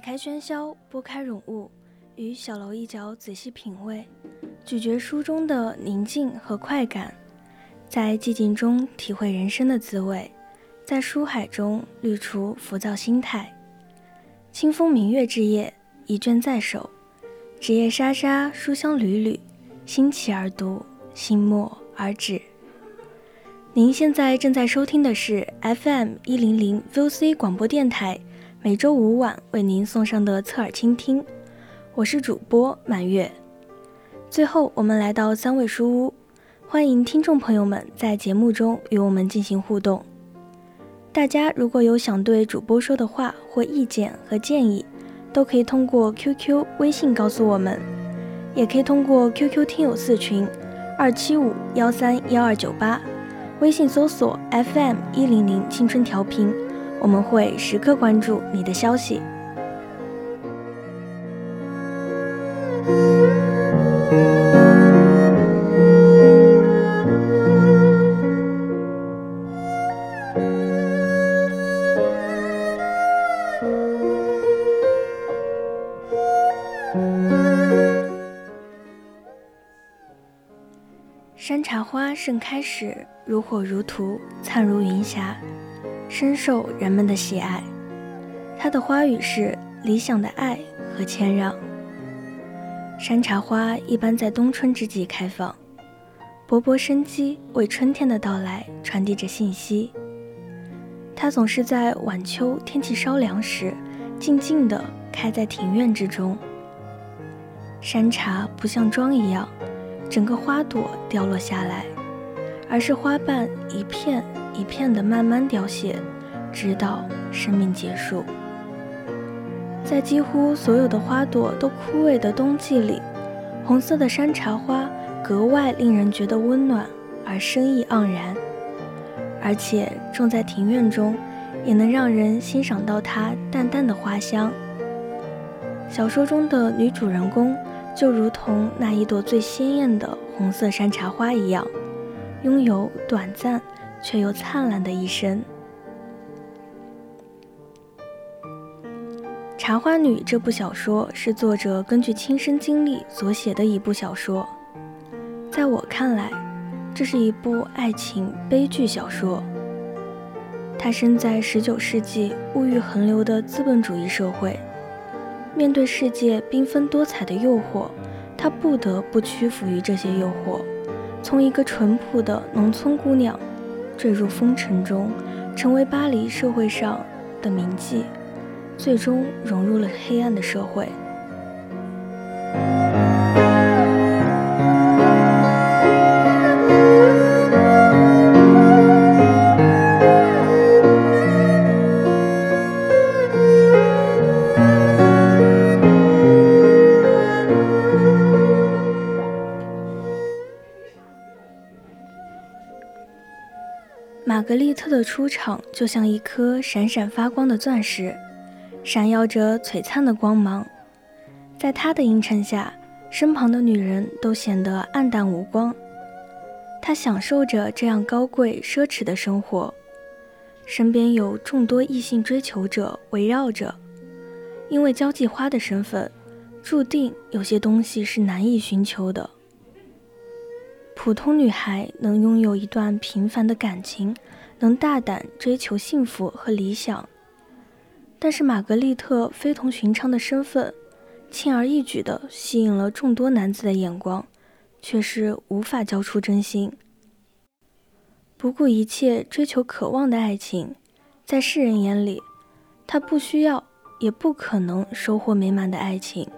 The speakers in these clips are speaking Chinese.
开喧嚣，拨开冗物，于小楼一角仔细品味，咀嚼书中的宁静和快感，在寂静中体会人生的滋味，在书海中滤除浮躁心态。清风明月之夜，一卷在手，纸页沙沙，书香缕缕，心起而读，心默而止。您现在正在收听的是 FM 一零零 VOC 广播电台。每周五晚为您送上的侧耳倾听，我是主播满月。最后，我们来到三味书屋，欢迎听众朋友们在节目中与我们进行互动。大家如果有想对主播说的话或意见和建议，都可以通过 QQ、微信告诉我们，也可以通过 QQ 听友四群二七五幺三幺二九八，微信搜索 FM 一零零青春调频。我们会时刻关注你的消息。山茶花盛开时，如火如荼，灿如云霞。深受人们的喜爱，它的花语是理想的爱和谦让。山茶花一般在冬春之际开放，勃勃生机，为春天的到来传递着信息。它总是在晚秋天气稍凉时，静静地开在庭院之中。山茶不像妆一样，整个花朵掉落下来，而是花瓣一片。一片的慢慢凋谢，直到生命结束。在几乎所有的花朵都枯萎的冬季里，红色的山茶花格外令人觉得温暖而生意盎然。而且种在庭院中，也能让人欣赏到它淡淡的花香。小说中的女主人公就如同那一朵最鲜艳的红色山茶花一样，拥有短暂。却又灿烂的一生。《茶花女》这部小说是作者根据亲身经历所写的一部小说。在我看来，这是一部爱情悲剧小说。她生在19世纪物欲横流的资本主义社会，面对世界缤纷多彩的诱惑，她不得不屈服于这些诱惑，从一个淳朴的农村姑娘。坠入风尘中，成为巴黎社会上的铭记，最终融入了黑暗的社会。格丽特的出场就像一颗闪闪发光的钻石，闪耀着璀璨的光芒。在她的映衬下，身旁的女人都显得黯淡无光。她享受着这样高贵奢侈的生活，身边有众多异性追求者围绕着。因为交际花的身份，注定有些东西是难以寻求的。普通女孩能拥有一段平凡的感情，能大胆追求幸福和理想，但是玛格丽特非同寻常的身份，轻而易举地吸引了众多男子的眼光，却是无法交出真心。不顾一切追求渴望的爱情，在世人眼里，他不需要，也不可能收获美满的爱情，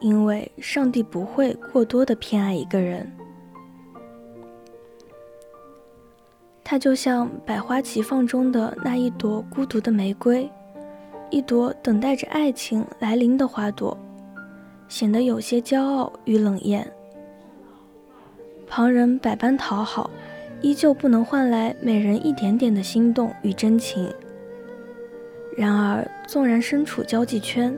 因为上帝不会过多的偏爱一个人。它就像百花齐放中的那一朵孤独的玫瑰，一朵等待着爱情来临的花朵，显得有些骄傲与冷艳。旁人百般讨好。依旧不能换来美人一点点的心动与真情。然而，纵然身处交际圈，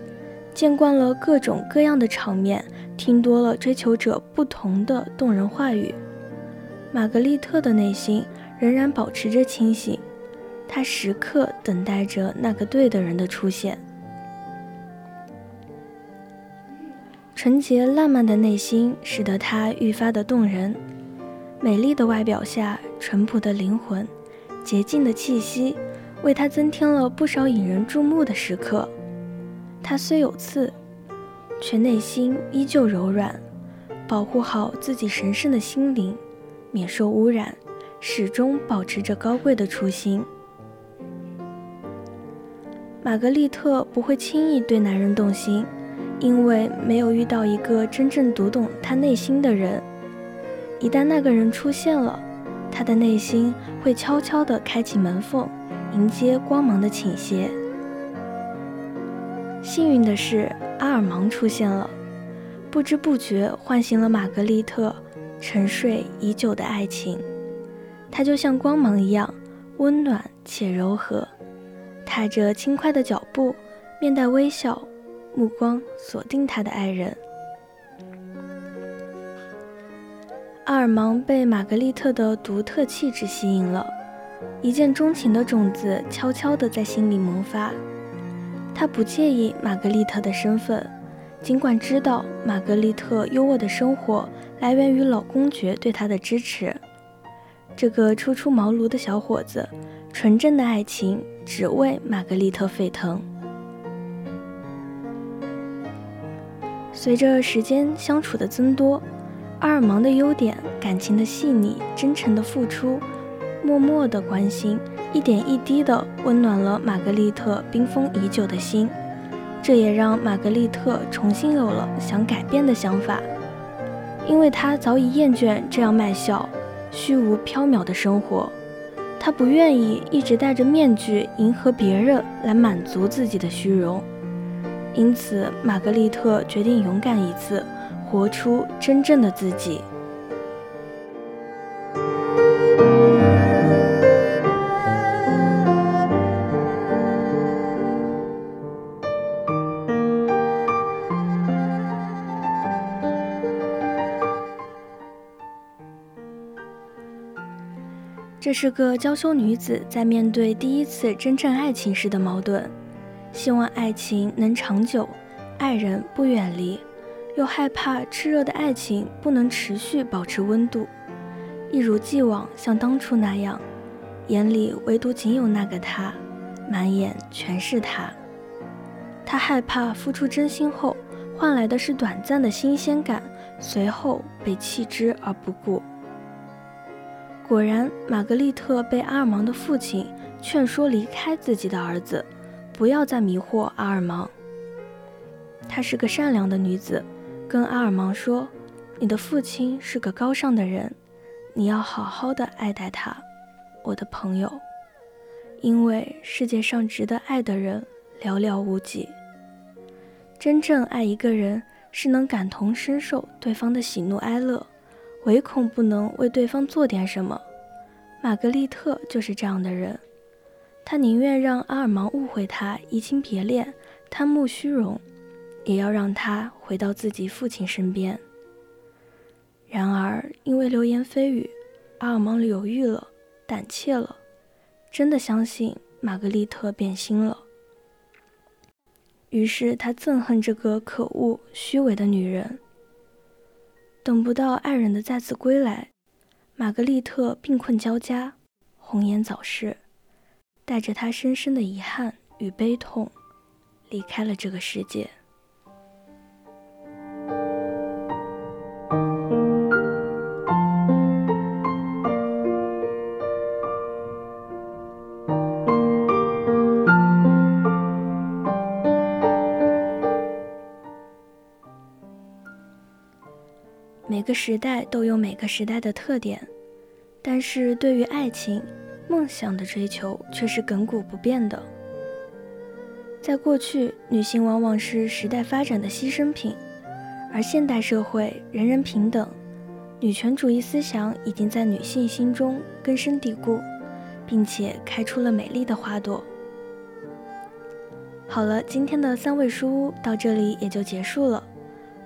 见惯了各种各样的场面，听多了追求者不同的动人话语，玛格丽特的内心仍然保持着清醒。他时刻等待着那个对的人的出现。纯洁烂漫的内心，使得他愈发的动人。美丽的外表下，淳朴的灵魂，洁净的气息，为他增添了不少引人注目的时刻。他虽有刺，却内心依旧柔软，保护好自己神圣的心灵，免受污染，始终保持着高贵的初心。玛格丽特不会轻易对男人动心，因为没有遇到一个真正读懂她内心的人。一旦那个人出现了，他的内心会悄悄地开启门缝，迎接光芒的倾斜。幸运的是，阿尔芒出现了，不知不觉唤醒了玛格丽特沉睡已久的爱情。他就像光芒一样温暖且柔和，踏着轻快的脚步，面带微笑，目光锁定他的爱人。阿尔芒被玛格丽特的独特气质吸引了，一见钟情的种子悄悄地在心里萌发。他不介意玛格丽特的身份，尽管知道玛格丽特优渥的生活来源于老公爵对她的支持。这个初出茅庐的小伙子，纯正的爱情只为玛格丽特沸腾。随着时间相处的增多。阿尔芒的优点，感情的细腻、真诚的付出，默默的关心，一点一滴的温暖了玛格丽特冰封已久的心。这也让玛格丽特重新有了想改变的想法，因为她早已厌倦这样卖笑、虚无缥缈的生活。他不愿意一直戴着面具迎合别人来满足自己的虚荣，因此玛格丽特决定勇敢一次。活出真正的自己。这是个娇羞女子在面对第一次真正爱情时的矛盾：希望爱情能长久，爱人不远离。又害怕炽热的爱情不能持续保持温度，一如既往像当初那样，眼里唯独仅有那个他，满眼全是他。他害怕付出真心后换来的是短暂的新鲜感，随后被弃之而不顾。果然，玛格丽特被阿尔芒的父亲劝说离开自己的儿子，不要再迷惑阿尔芒。她是个善良的女子。跟阿尔芒说：“你的父亲是个高尚的人，你要好好的爱戴他，我的朋友。因为世界上值得爱的人寥寥无几。真正爱一个人，是能感同身受对方的喜怒哀乐，唯恐不能为对方做点什么。玛格丽特就是这样的人，她宁愿让阿尔芒误会她移情别恋，贪慕虚荣。”也要让他回到自己父亲身边。然而，因为流言蜚语，阿尔芒犹豫了，胆怯了，真的相信玛格丽特变心了。于是，他憎恨这个可恶、虚伪的女人。等不到爱人的再次归来，玛格丽特病困交加，红颜早逝，带着她深深的遗憾与悲痛，离开了这个世界。个时代都有每个时代的特点，但是对于爱情、梦想的追求却是亘古不变的。在过去，女性往往是时代发展的牺牲品，而现代社会人人平等，女权主义思想已经在女性心中根深蒂固，并且开出了美丽的花朵。好了，今天的三味书屋到这里也就结束了。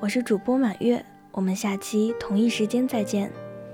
我是主播满月，我们下期同一时间再见。